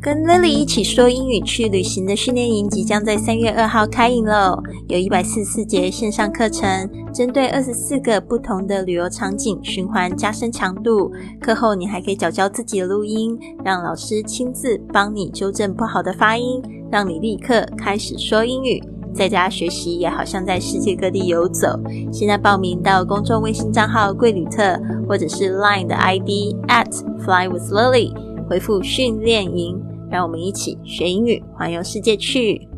跟 Lily 一起说英语去旅行的训练营即将在三月二号开营喽！有一百四十四节线上课程，针对二十四个不同的旅游场景循环加深强度。课后你还可以找教自己的录音，让老师亲自帮你纠正不好的发音，让你立刻开始说英语。在家学习也好像在世界各地游走。现在报名到公众微信账号“贵旅特”或者是 Line 的 ID at Fly with Lily，回复训练营。让我们一起学英语，环游世界去。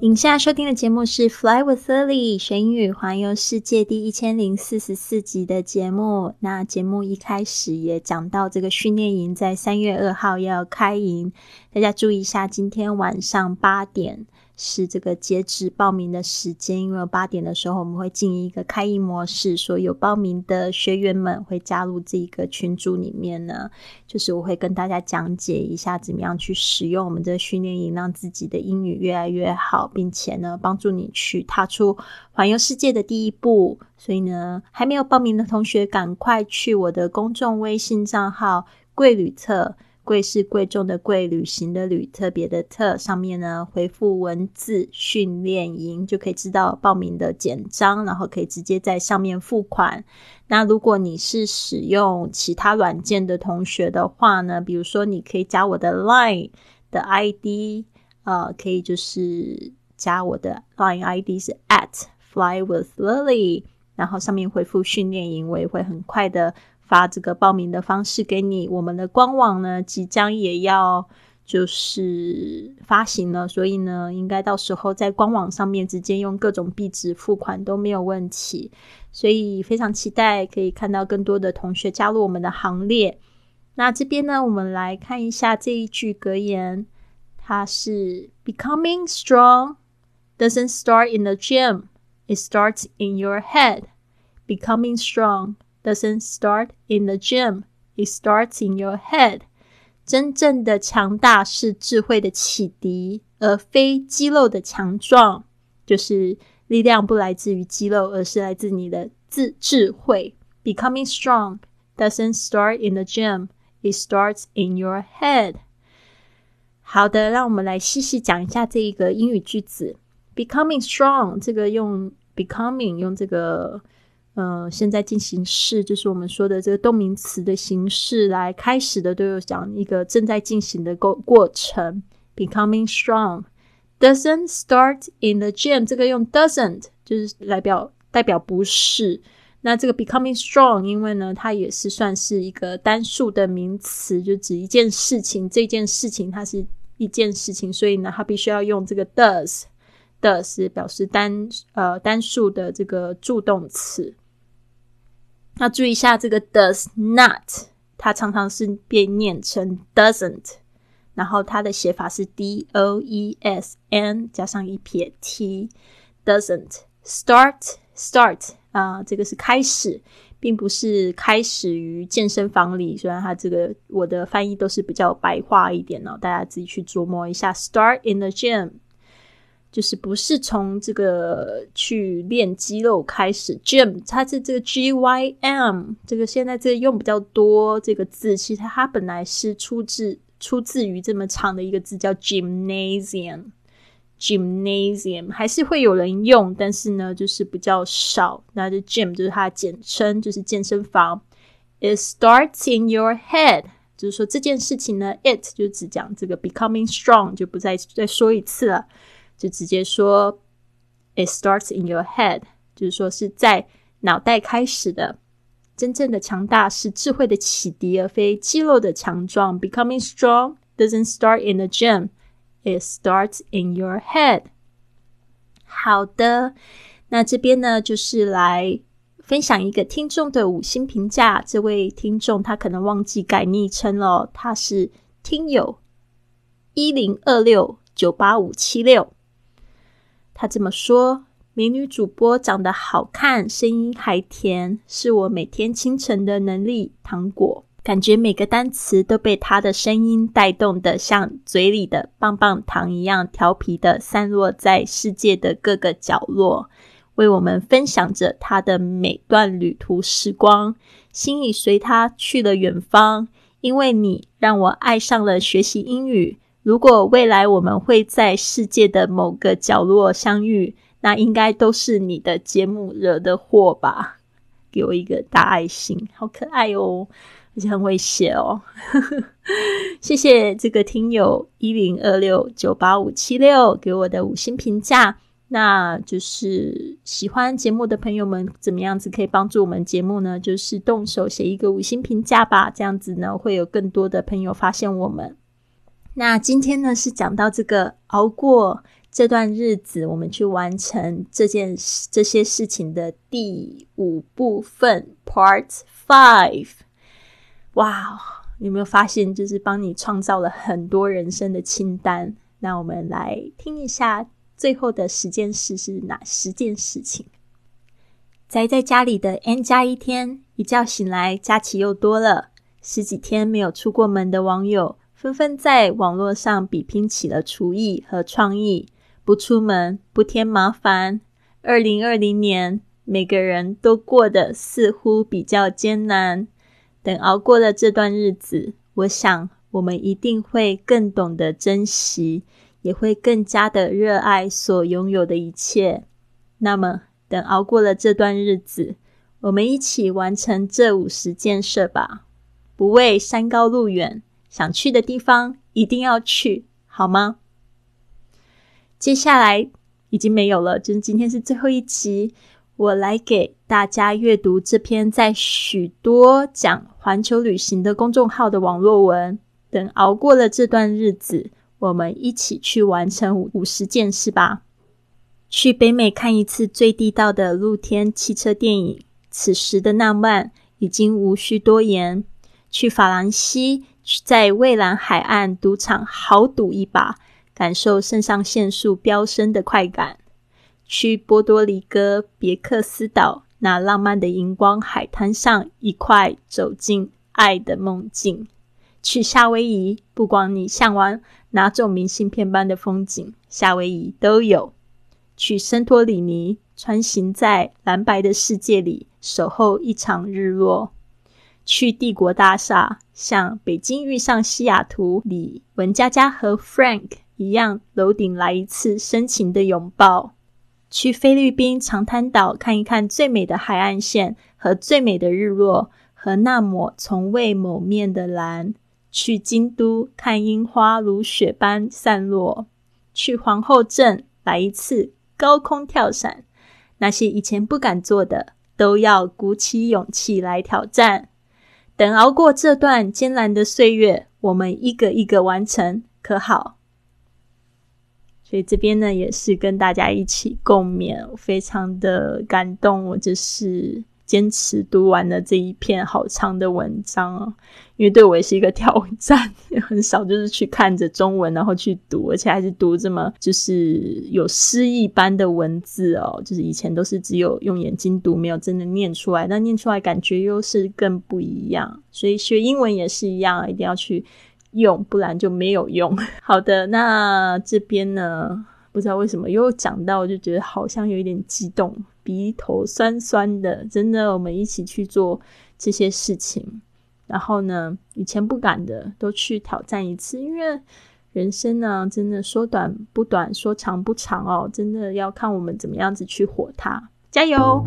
以下收听的节目是《Fly with Lily》学英语环游世界第一千零四十四集的节目。那节目一开始也讲到，这个训练营在三月二号要开营，大家注意一下，今天晚上八点。是这个截止报名的时间，因为八点的时候我们会进一个开营模式，所有报名的学员们会加入这个群组里面呢。就是我会跟大家讲解一下怎么样去使用我们的训练营，让自己的英语越来越好，并且呢帮助你去踏出环游世界的第一步。所以呢，还没有报名的同学，赶快去我的公众微信账号“贵旅特”。贵是贵重的贵，旅行的旅，特别的特。上面呢回复文字训练营，就可以知道报名的简章，然后可以直接在上面付款。那如果你是使用其他软件的同学的话呢，比如说你可以加我的 Line 的 ID，呃，可以就是加我的 Line ID 是 at fly with lily，然后上面回复训练营，我也会很快的。发这个报名的方式给你，我们的官网呢即将也要就是发行了，所以呢，应该到时候在官网上面直接用各种币值付款都没有问题，所以非常期待可以看到更多的同学加入我们的行列。那这边呢，我们来看一下这一句格言，它是 “Becoming strong doesn't start in the gym, it starts in your head.” Becoming strong. Doesn't start in the gym. It starts in your head. 真正的强大是智慧的启迪，而非肌肉的强壮。就是力量不来自于肌肉，而是来自你的智智慧。Becoming strong doesn't start in the gym. It starts in your head. 好的，让我们来细细讲一下这一个英语句子。Becoming strong 这个用 becoming 用这个。 呃，现在进行式就是我们说的这个动名词的形式来开始的，都有讲一个正在进行的过过程。Becoming strong doesn't start in the gym。这个用 doesn't 就是来表代表不是。那这个 becoming strong，因为呢，它也是算是一个单数的名词，就指一件事情。这件事情它是一件事情，所以呢，它必须要用这个 does。does 表示单呃单数的这个助动词。那注意一下，这个 does not，它常常是被念成 doesn't，然后它的写法是 d o e s n 加上一撇 t，doesn't start start 啊，这个是开始，并不是开始于健身房里。虽然它这个我的翻译都是比较白话一点哦，大家自己去琢磨一下，start in the gym。就是不是从这个去练肌肉开始，gym 它是这个 g y m 这个现在这个用比较多这个字，其实它本来是出自出自于这么长的一个字叫 gymnasium，gymnasium 还是会有人用，但是呢就是比较少。那这 gym 就是它的简称，就是健身房。It starts in your head，就是说这件事情呢，it 就只讲这个 becoming strong，就不再再说一次了。就直接说，it starts in your head，就是说是在脑袋开始的。真正的强大是智慧的启迪，而非肌肉的强壮。Becoming strong doesn't start in the gym, it starts in your head。好的，那这边呢，就是来分享一个听众的五星评价。这位听众他可能忘记改昵称了，他是听友一零二六九八五七六。他这么说：“美女主播长得好看，声音还甜，是我每天清晨的能力糖果。感觉每个单词都被她的声音带动的，像嘴里的棒棒糖一样调皮的散落在世界的各个角落，为我们分享着她的每段旅途时光。心已随她去了远方，因为你让我爱上了学习英语。如果未来我们会在世界的某个角落相遇，那应该都是你的节目惹的祸吧？给我一个大爱心，好可爱哦，而且很会写哦。谢谢这个听友一零二六九八五七六给我的五星评价。那就是喜欢节目的朋友们，怎么样子可以帮助我们节目呢？就是动手写一个五星评价吧，这样子呢会有更多的朋友发现我们。那今天呢是讲到这个熬过这段日子，我们去完成这件事这些事情的第五部分，Part Five。哇，有没有发现就是帮你创造了很多人生的清单？那我们来听一下。最后的十件事是哪十件事情？宅在家里的 N 加一天，一觉醒来，假期又多了。十几天没有出过门的网友，纷纷在网络上比拼起了厨艺和创意。不出门，不添麻烦。二零二零年，每个人都过得似乎比较艰难。等熬过了这段日子，我想我们一定会更懂得珍惜。也会更加的热爱所拥有的一切。那么，等熬过了这段日子，我们一起完成这五十件事吧。不畏山高路远，想去的地方一定要去，好吗？接下来已经没有了，就是今天是最后一集，我来给大家阅读这篇在许多讲环球旅行的公众号的网络文。等熬过了这段日子。我们一起去完成五十件事吧。去北美看一次最地道的露天汽车电影，此时的浪漫已经无需多言。去法兰西，在蔚蓝海岸赌场豪赌一把，感受肾上腺素飙升的快感。去波多黎各别克斯岛，那浪漫的荧光海滩上，一块走进爱的梦境。去夏威夷，不管你向往哪种明信片般的风景，夏威夷都有。去圣托里尼，穿行在蓝白的世界里，守候一场日落。去帝国大厦，像北京遇上西雅图里文佳佳和 Frank 一样，楼顶来一次深情的拥抱。去菲律宾长滩岛，看一看最美的海岸线和最美的日落，和那抹从未谋面的蓝。去京都看樱花如雪般散落，去皇后镇来一次高空跳伞，那些以前不敢做的，都要鼓起勇气来挑战。等熬过这段艰难的岁月，我们一个一个完成，可好？所以这边呢，也是跟大家一起共勉，非常的感动。我就是。坚持读完了这一篇好长的文章哦，因为对我也是一个挑战，很少就是去看着中文然后去读，而且还是读这么就是有诗意般的文字哦，就是以前都是只有用眼睛读，没有真的念出来，那念出来感觉又是更不一样。所以学英文也是一样，一定要去用，不然就没有用。好的，那这边呢，不知道为什么又讲到，我就觉得好像有一点激动。鼻头酸酸的，真的，我们一起去做这些事情。然后呢，以前不敢的，都去挑战一次。因为人生呢，真的说短不短，说长不长哦，真的要看我们怎么样子去活它。加油！